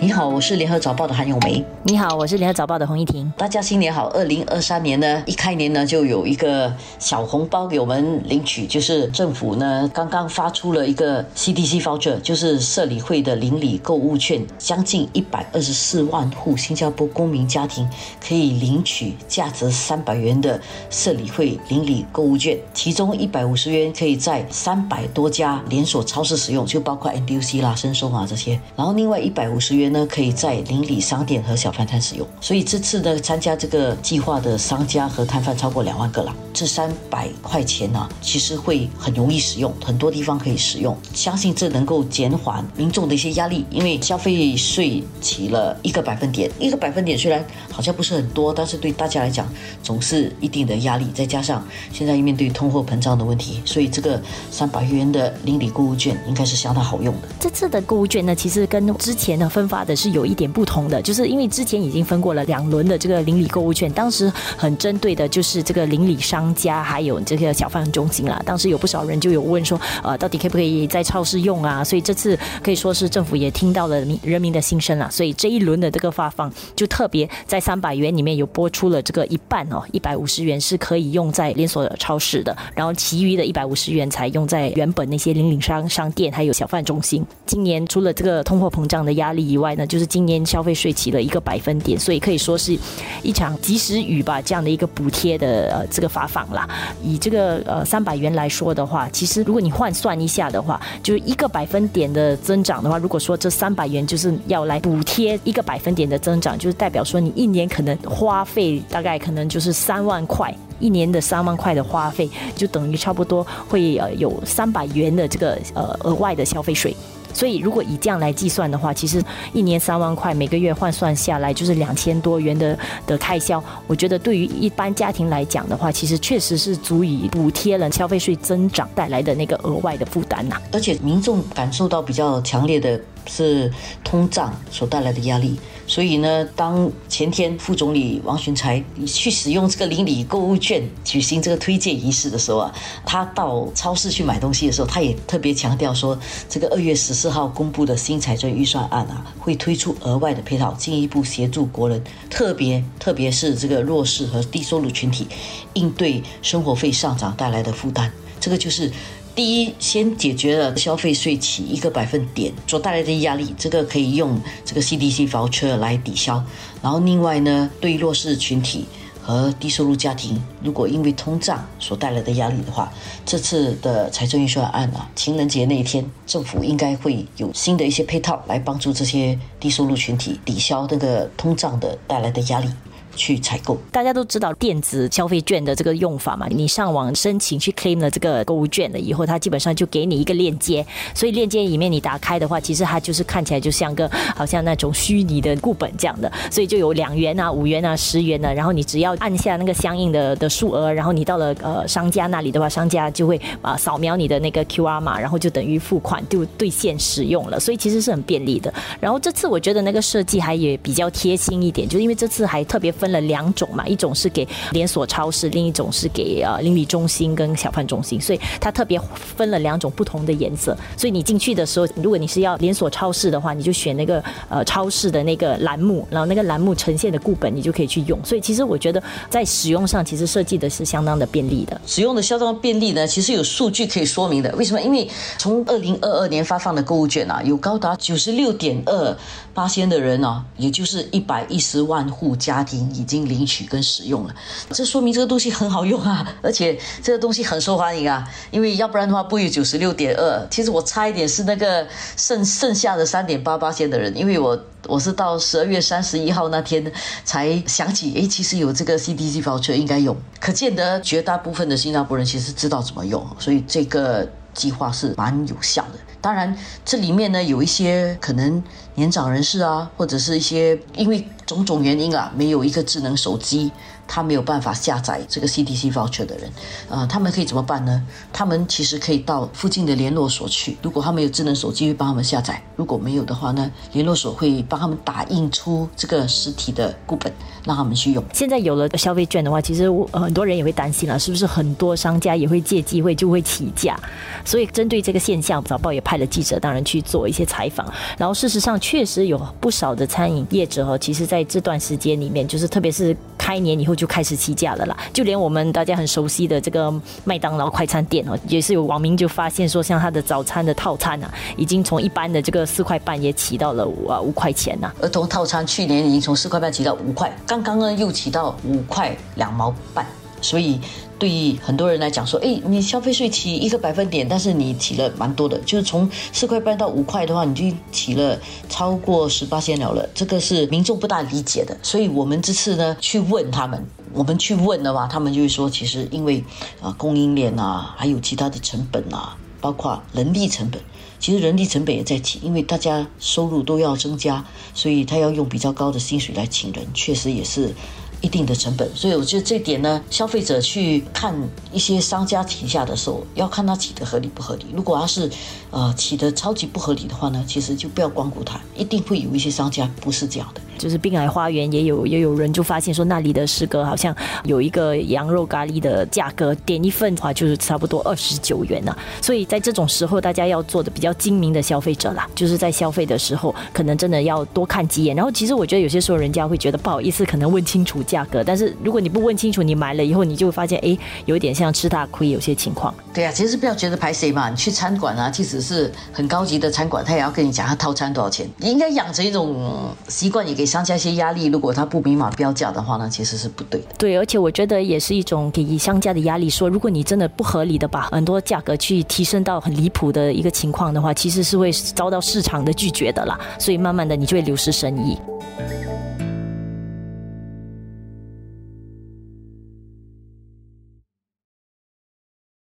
你好，我是联合早报的韩永梅。你好，我是联合早报的洪一婷。大家新年好！二零二三年呢，一开年呢就有一个小红包给我们领取，就是政府呢刚刚发出了一个 CDC voucher，就是社理会的邻里购物券，将近一百二十四万户新加坡公民家庭可以领取价值三百元的社理会邻里购物券，其中一百五十元可以在三百多家连锁超市使用，就包括 NDC 啦、申松啊这些，然后另外一百五十元。呢，可以在邻里商店和小贩摊使用，所以这次呢，参加这个计划的商家和摊贩超过两万个了。这三百块钱呢，其实会很容易使用，很多地方可以使用。相信这能够减缓民众的一些压力，因为消费税起了一个百分点，一个百分点虽然好像不是很多，但是对大家来讲总是一定的压力。再加上现在面对通货膨胀的问题，所以这个三百元的邻里购物券应该是相当好用的。这次的购物券呢，其实跟之前的分发。发的是有一点不同的，就是因为之前已经分过了两轮的这个邻里购物券，当时很针对的就是这个邻里商家还有这个小贩中心啦。当时有不少人就有问说，呃，到底可不可以在超市用啊？所以这次可以说是政府也听到了民人民的心声了。所以这一轮的这个发放，就特别在三百元里面有拨出了这个一半哦，一百五十元是可以用在连锁超市的，然后其余的一百五十元才用在原本那些邻里商商店还有小贩中心。今年除了这个通货膨胀的压力以外，那就是今年消费税起了一个百分点，所以可以说是一场及时雨吧，这样的一个补贴的呃这个发放啦。以这个呃三百元来说的话，其实如果你换算一下的话，就是一个百分点的增长的话，如果说这三百元就是要来补贴一个百分点的增长，就是代表说你一年可能花费大概可能就是三万块，一年的三万块的花费，就等于差不多会呃有三百元的这个呃额外的消费税。所以，如果以这样来计算的话，其实一年三万块，每个月换算下来就是两千多元的的开销。我觉得对于一般家庭来讲的话，其实确实是足以补贴了消费税增长带来的那个额外的负担呐。而且民众感受到比较强烈的。是通胀所带来的压力，所以呢，当前天副总理王群才去使用这个邻里购物券举行这个推荐仪式的时候啊，他到超市去买东西的时候，他也特别强调说，这个二月十四号公布的新财政预算案啊，会推出额外的配套，进一步协助国人，特别特别是这个弱势和低收入群体，应对生活费上涨带来的负担。这个就是。第一，先解决了消费税起一个百分点所带来的压力，这个可以用这个 CDC voucher 来抵消。然后另外呢，对弱势群体和低收入家庭，如果因为通胀所带来的压力的话，这次的财政预算案啊，情人节那一天，政府应该会有新的一些配套来帮助这些低收入群体抵消那个通胀的带来的压力。去采购，大家都知道电子消费券的这个用法嘛？你上网申请去 claim 了这个购物券了以后，它基本上就给你一个链接，所以链接里面你打开的话，其实它就是看起来就像个好像那种虚拟的固本这样的，所以就有两元啊、五元啊、十元的，然后你只要按下那个相应的的数额，然后你到了呃商家那里的话，商家就会啊扫描你的那个 QR 码，然后就等于付款就兑现使用了，所以其实是很便利的。然后这次我觉得那个设计还也比较贴心一点，就是因为这次还特别分。分了两种嘛，一种是给连锁超市，另一种是给呃邻里中心跟小贩中心，所以它特别分了两种不同的颜色。所以你进去的时候，如果你是要连锁超市的话，你就选那个呃超市的那个栏目，然后那个栏目呈现的固本，你就可以去用。所以其实我觉得在使用上，其实设计的是相当的便利的。使用的相当便利呢，其实有数据可以说明的。为什么？因为从二零二二年发放的购物券啊，有高达九十六点二八千的人啊，也就是一百一十万户家庭。已经领取跟使用了，这说明这个东西很好用啊，而且这个东西很受欢迎啊。因为要不然的话，不有九十六点二，其实我差一点是那个剩剩下的三点八八线的人，因为我我是到十二月三十一号那天才想起，哎，其实有这个 CDC voucher 应该用，可见得绝大部分的新加坡人其实知道怎么用，所以这个计划是蛮有效的。当然，这里面呢有一些可能年长人士啊，或者是一些因为种种原因啊，没有一个智能手机。他没有办法下载这个 CDC voucher 的人，呃，他们可以怎么办呢？他们其实可以到附近的联络所去。如果他们有智能手机，会帮他们下载；如果没有的话呢，联络所会帮他们打印出这个实体的固本，让他们去用。现在有了消费券的话，其实很多人也会担心了，是不是很多商家也会借机会就会起价？所以针对这个现象，早报也派了记者当然去做一些采访。然后事实上，确实有不少的餐饮业者哦，其实在这段时间里面，就是特别是开年以后。就开始起价了啦，就连我们大家很熟悉的这个麦当劳快餐店哦，也是有网民就发现说，像他的早餐的套餐啊，已经从一般的这个四块半也起到了五啊五块钱呐。儿童套餐去年已经从四块半起到五块，刚刚呢又起到五块两毛半，所以。对于很多人来讲，说，哎，你消费税起一个百分点，但是你起了蛮多的，就是从四块半到五块的话，你就起了超过十八千了了，这个是民众不大理解的。所以我们这次呢去问他们，我们去问的话，他们就会说，其实因为啊供应链啊，还有其他的成本啊，包括人力成本，其实人力成本也在提，因为大家收入都要增加，所以他要用比较高的薪水来请人，确实也是。一定的成本，所以我觉得这点呢，消费者去看一些商家提价的时候，要看他起的合理不合理。如果他是，呃，起的超级不合理的话呢，其实就不要光顾他，一定会有一些商家不是这样的。就是滨海花园也有也有人就发现说那里的师哥好像有一个羊肉咖喱的价格点一份的话就是差不多二十九元呢，所以在这种时候大家要做的比较精明的消费者啦，就是在消费的时候可能真的要多看几眼。然后其实我觉得有些时候人家会觉得不好意思，可能问清楚价格，但是如果你不问清楚，你买了以后你就会发现哎，有点像吃大亏，有些情况。对呀，其实不要觉得排谁嘛，你去餐馆啊，即使是很高级的餐馆，他也要跟你讲他套餐多少钱。你应该养成一种习惯，也给商家一些压力。如果他不明码标价的话呢，其实是不对的。对，而且我觉得也是一种给商家的压力。说如果你真的不合理的把很多价格去提升到很离谱的一个情况的话，其实是会遭到市场的拒绝的啦。所以慢慢的你就会流失生意。